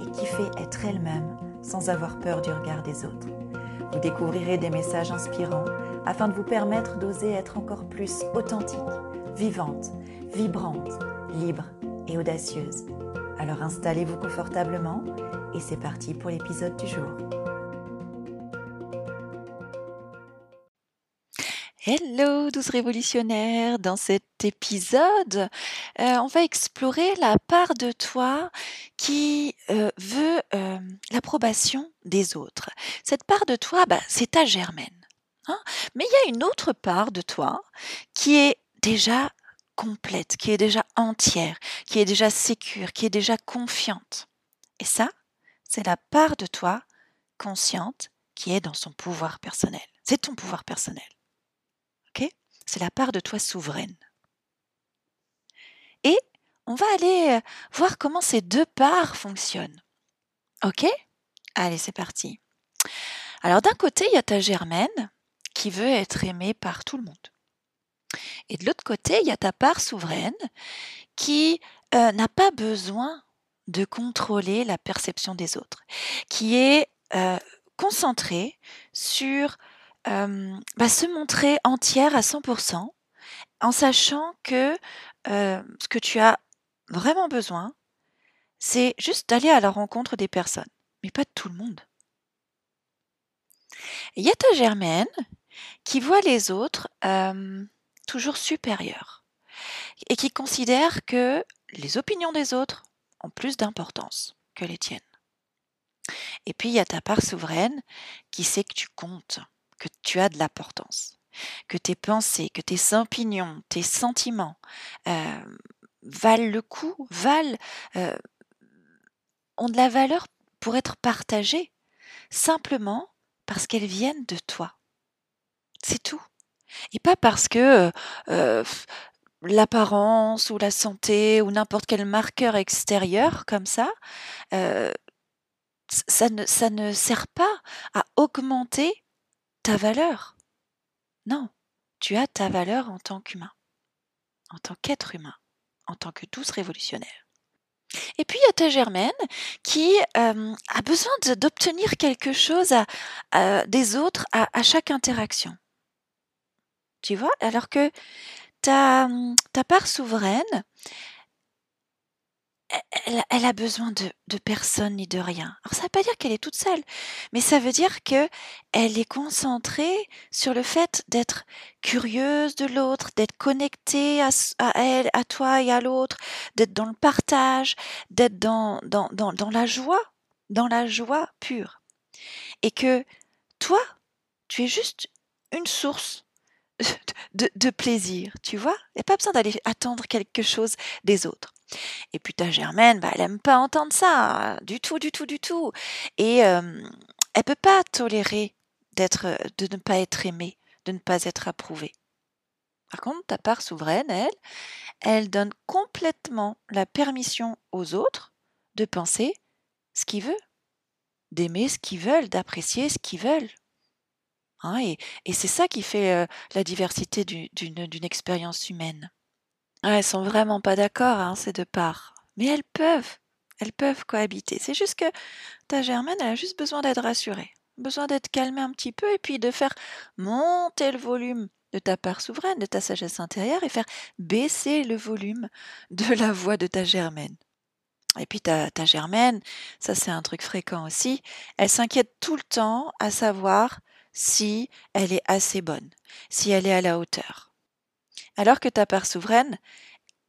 et qui fait être elles-mêmes sans avoir peur du regard des autres. Vous découvrirez des messages inspirants afin de vous permettre d'oser être encore plus authentique, vivante, vibrante, libre et audacieuse. Alors installez-vous confortablement et c'est parti pour l'épisode du jour. Hello, douce révolutionnaire. Dans cet épisode, euh, on va explorer la part de toi qui euh, veut euh, l'approbation des autres. Cette part de toi, bah, c'est ta germaine. Hein. Mais il y a une autre part de toi qui est déjà complète, qui est déjà entière, qui est déjà sécure, qui est déjà confiante. Et ça, c'est la part de toi consciente qui est dans son pouvoir personnel. C'est ton pouvoir personnel. C'est la part de toi souveraine. Et on va aller voir comment ces deux parts fonctionnent. Ok? Allez, c'est parti. Alors d'un côté, il y a ta germaine qui veut être aimée par tout le monde. Et de l'autre côté, il y a ta part souveraine qui n'a pas besoin de contrôler la perception des autres, qui est concentrée sur bah, se montrer entière à 100% en sachant que ce que tu as vraiment besoin, c'est juste d'aller à la rencontre des personnes, mais pas de tout le monde. Il y a ta Germaine qui voit les autres toujours supérieurs et qui considère que les opinions des autres ont plus d'importance que les tiennes. Et puis il y a ta part souveraine qui sait que tu comptes tu as de l'importance, que tes pensées, que tes opinions, tes sentiments euh, valent le coup, valent, euh, ont de la valeur pour être partagées, simplement parce qu'elles viennent de toi. C'est tout. Et pas parce que euh, l'apparence ou la santé ou n'importe quel marqueur extérieur comme ça, ça ne sert pas à augmenter ta valeur. Non, tu as ta valeur en tant qu'humain, en tant qu'être humain, en tant que douce révolutionnaire. Et puis il y a ta Germaine qui a besoin d'obtenir quelque chose des autres à, chaque interaction. Tu vois? Alors que ta, ta part souveraine, elle, a besoin de, personne ni de rien. Alors ça ne veut pas dire qu'elle est toute seule, mais ça veut dire que elle est concentrée sur le fait d'être curieuse de l'autre, d'être connectée à, elle, à toi et à l'autre, d'être dans le partage, d'être dans, dans, dans la joie, dans la joie pure. Et que toi, tu es juste une source de, plaisir, tu vois? Il n'y a pas besoin d'aller attendre quelque chose des autres. Et puis ta Germaine, bah, elle aime pas entendre ça, du tout, du tout, du tout. Et elle elle peut pas tolérer d'être, de ne pas être aimée, de ne pas être approuvée. Par contre, ta part souveraine, elle, elle donne complètement la permission aux autres de penser ce qu'ils veulent, d'aimer ce qu'ils veulent, d'apprécier ce qu'ils veulent. Hein, et, c'est ça qui fait la diversité d'une expérience humaine? Elles sont vraiment pas d'accord, hein, ces deux parts. Mais elles peuvent, elles peuvent cohabiter. C'est juste que ta Germaine, elle a juste besoin d'être rassurée, besoin d'être calmée un petit peu et puis de faire monter le volume de ta part souveraine, de ta sagesse intérieure et faire baisser le volume de la voix de ta Germaine. Et puis ta Germaine, ça c'est un truc fréquent aussi, elle s'inquiète tout le temps à savoir si elle est assez bonne, si elle est à la hauteur. Alors que ta part souveraine,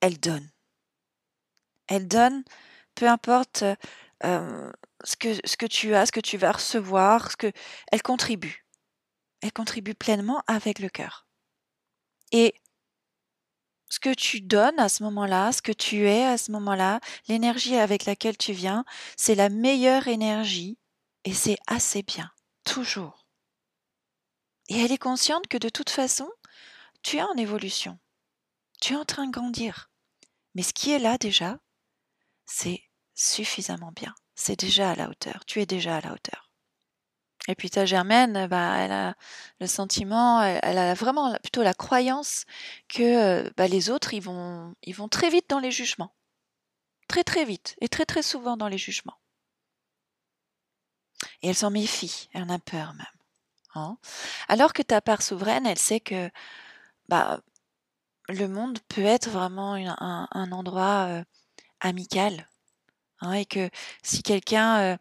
elle donne. Elle donne, peu importe euh, ce, que, tu as, ce que tu vas recevoir, ce que, elle contribue. Elle contribue pleinement avec le cœur. Et ce que tu donnes à ce moment-là, ce que tu es à ce moment-là, l'énergie avec laquelle tu viens, c'est la meilleure énergie et c'est assez bien, toujours. Et elle est consciente que de toute façon, tu es en évolution, tu es en train de grandir. Mais ce qui est là déjà, c'est suffisamment bien, c'est déjà à la hauteur, tu es déjà à la hauteur. Et puis ta Germaine, bah, elle a le sentiment, elle, a vraiment plutôt la croyance que bah, les autres, ils vont, ils vont très vite dans les jugements. Très très vite, et très très souvent dans les jugements. Et elle s'en méfie, elle en a peur même. Hein. Alors que ta part souveraine, elle sait que bah, le monde peut être vraiment un, endroit amical. Hein, et que si quelqu'un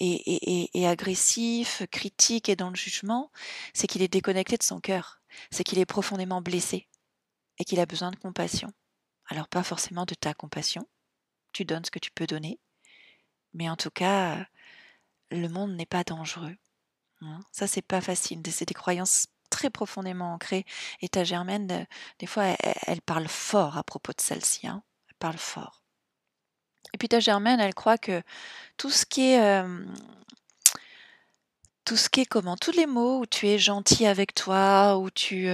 est, agressif, critique et dans le jugement, c'est qu'il est déconnecté de son cœur, c'est qu'il est profondément blessé et qu'il a besoin de compassion. Alors pas forcément de ta compassion, tu donnes ce que tu peux donner, mais en tout cas, le monde n'est pas dangereux. Hein. Ça, c'est pas facile. C'est des croyances très profondément ancrées. Et ta Germaine, des fois, elle, parle fort à propos de celle-ci. Hein. Elle parle fort. Et puis ta Germaine, elle croit que tout ce qui est tout ce qui est comment tous les mots où tu es gentil avec toi, où tu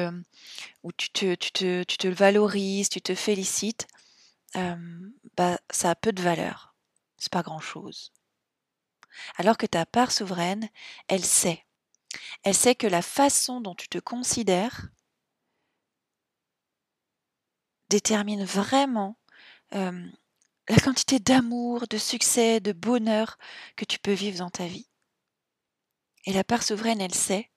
où tu te, tu te, tu te valorises, tu te félicites, bah ça a peu de valeur. C'est pas grand chose. Alors que ta part souveraine, elle sait. Elle sait que la façon dont tu te considères détermine vraiment la quantité d'amour, de succès, de bonheur que tu peux vivre dans ta vie. Et la part souveraine, elle sait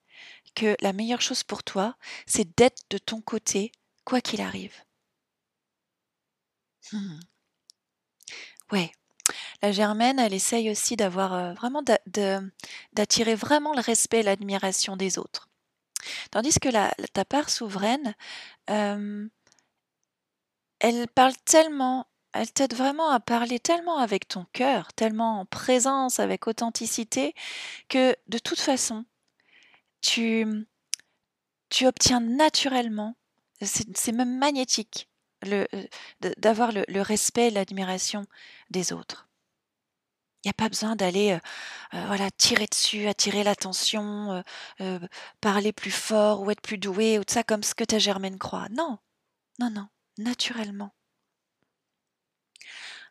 que la meilleure chose pour toi, c'est d'être de ton côté, quoi qu'il arrive. Hmm. Ouais. La germaine, elle essaye aussi euh, d'attirer vraiment le respect et l'admiration des autres. Tandis que ta part souveraine, elle parle tellement elle t'aide vraiment à parler tellement avec ton cœur, tellement en présence, avec authenticité, que de toute façon, tu, obtiens naturellement, c'est même magnétique, d'avoir le, respect et l'admiration des autres. Il n'y a pas besoin d'aller euh, euh, voilà, tirer dessus, attirer l'attention, euh, parler plus fort ou être plus doué ou de ça comme ce que ta Germaine croit. Non, non, non, naturellement.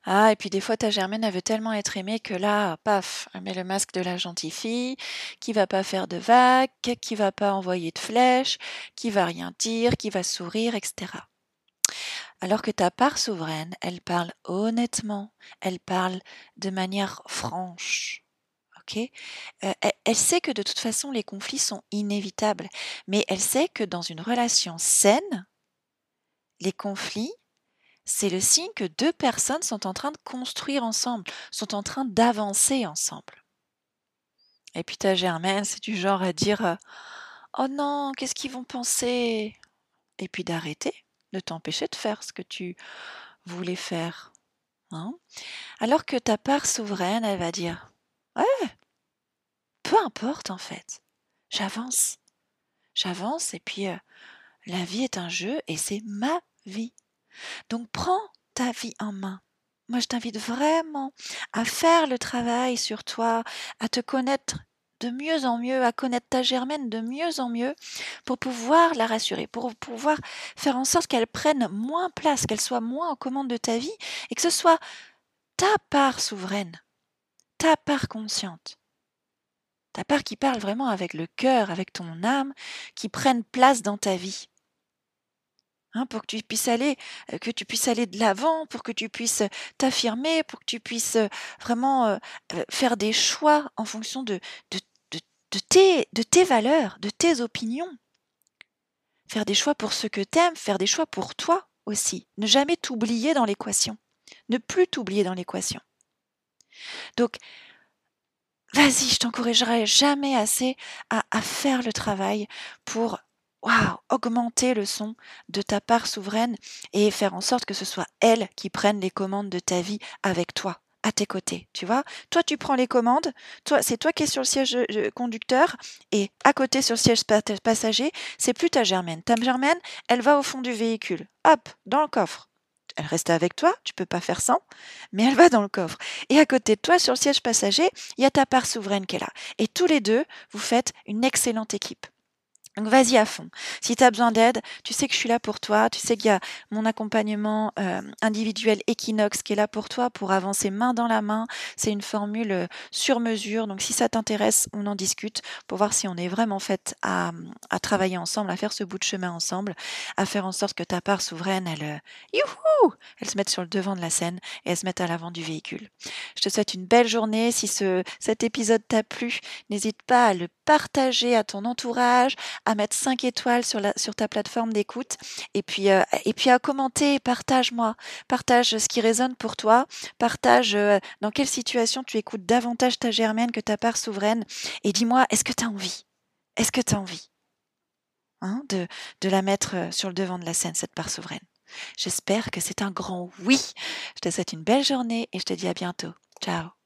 Ah, et puis des fois, ta Germaine, elle veut tellement être aimée que là, paf, elle met le masque de la gentille fille, qui va pas faire de vagues, qui va pas envoyer de flèches, qui va rien dire, qui va sourire, etc. Alors que ta part souveraine, elle parle honnêtement, elle parle de manière franche. ok? Euh, elle sait que de toute façon, les conflits sont inévitables, mais elle sait que dans une relation saine, les conflits c'est le signe que deux personnes sont en train de construire ensemble, sont en train d'avancer ensemble. Et puis ta Germaine, c'est du genre à dire euh, Oh non, qu'est-ce qu'ils vont penser? Et puis d'arrêter, de t'empêcher de faire ce que tu voulais faire. Hein Alors que ta part souveraine, elle va dire Ouais, peu importe en fait, j'avance. J'avance et puis euh, la vie est un jeu et c'est ma vie. Donc prends ta vie en main. Moi, je t'invite vraiment à faire le travail sur toi, à te connaître de mieux en mieux, à connaître ta germaine de mieux en mieux, pour pouvoir la rassurer, pour pouvoir faire en sorte qu'elle prenne moins place, qu'elle soit moins en commande de ta vie, et que ce soit ta part souveraine, ta part consciente, ta part qui parle vraiment avec le cœur, avec ton âme, qui prenne place dans ta vie. Hein, pour que tu puisses aller, que tu puisses aller de l'avant, pour que tu puisses t'affirmer, pour que tu puisses vraiment faire des choix en fonction de, tes, de tes valeurs, de tes opinions. Faire des choix pour ce que t'aimes, faire des choix pour toi aussi. Ne jamais t'oublier dans l'équation. Ne plus t'oublier dans l'équation. Donc, vas-y, je t'encouragerai jamais assez à faire le travail pour waouh, augmenter le son de ta part souveraine et faire en sorte que ce soit elle qui prenne les commandes de ta vie avec toi, à tes côtés, tu vois? Toi, tu prends les commandes, toi, c'est toi qui es sur le siège euh, conducteur, et à côté sur le siège passager, c'est plus ta Germaine. Ta Germaine, elle va au fond du véhicule, hop, dans le coffre. Elle reste avec toi, tu peux pas faire sans, mais elle va dans le coffre. Et à côté de toi, sur le siège passager, il y a ta part souveraine qui est là. Et tous les deux, vous faites une excellente équipe. Donc vas-y à fond. Si tu as besoin d'aide, tu sais que je suis là pour toi. Tu sais qu'il y a mon accompagnement euh, individuel Equinox qui est là pour toi pour avancer main dans la main. C'est une formule euh, sur mesure. Donc si ça t'intéresse, on en discute pour voir si on est vraiment fait à, travailler ensemble, à faire ce bout de chemin ensemble, à faire en sorte que ta part souveraine, elle, euh, elle se mette sur le devant de la scène et elle se mette à l'avant du véhicule. Je te souhaite une belle journée. Si ce, cet épisode t'a plu, n'hésite pas à le partager à ton entourage, à mettre 5 étoiles sur, la, sur ta plateforme d'écoute. Et puis, euh, et puis à commenter, partage-moi, partage ce qui résonne pour toi, partage euh, dans quelle situation tu écoutes davantage ta germaine que ta part souveraine. Et dis-moi, est-ce que tu as envie? Est-ce que tu as envie? Hein, de, de la mettre euh, sur le devant de la scène, cette part souveraine. J'espère que c'est un grand oui. Je te souhaite une belle journée et je te dis à bientôt. Ciao